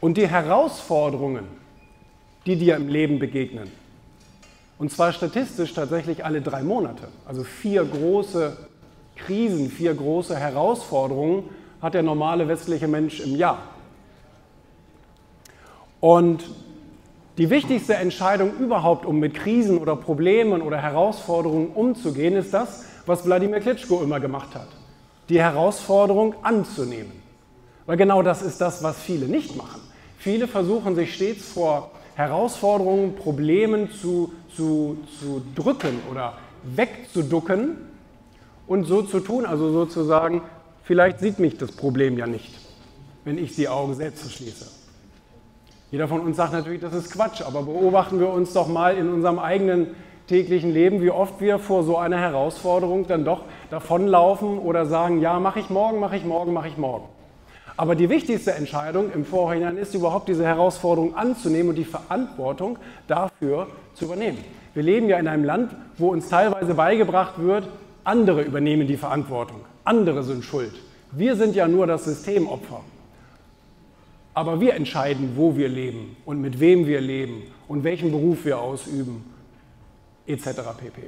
und die Herausforderungen, die dir im Leben begegnen. Und zwar statistisch tatsächlich alle drei Monate. Also vier große Krisen, vier große Herausforderungen hat der normale westliche Mensch im Jahr. Und die wichtigste Entscheidung überhaupt, um mit Krisen oder Problemen oder Herausforderungen umzugehen, ist das, was Wladimir Klitschko immer gemacht hat. Die Herausforderung anzunehmen. Weil genau das ist das, was viele nicht machen. Viele versuchen sich stets vor Herausforderungen, Problemen zu, zu, zu drücken oder wegzuducken und so zu tun, also sozusagen, vielleicht sieht mich das Problem ja nicht, wenn ich die Augen selbst schließe. Jeder von uns sagt natürlich, das ist Quatsch, aber beobachten wir uns doch mal in unserem eigenen täglichen Leben, wie oft wir vor so einer Herausforderung dann doch davonlaufen oder sagen, ja, mache ich morgen, mache ich morgen, mache ich morgen. Aber die wichtigste Entscheidung im Vorhinein ist überhaupt diese Herausforderung anzunehmen und die Verantwortung dafür zu übernehmen. Wir leben ja in einem Land, wo uns teilweise beigebracht wird, andere übernehmen die Verantwortung, andere sind schuld. Wir sind ja nur das Systemopfer. Aber wir entscheiden, wo wir leben und mit wem wir leben und welchen Beruf wir ausüben, etc. pp.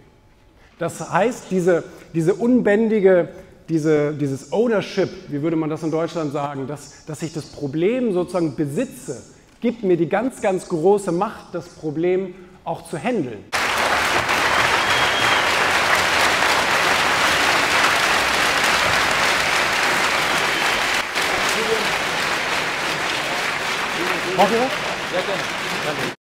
Das heißt, diese, diese unbändige diese, dieses Ownership, wie würde man das in Deutschland sagen, dass, dass ich das Problem sozusagen besitze, gibt mir die ganz, ganz große Macht, das Problem auch zu handeln. Ihr was? Ja, gerne.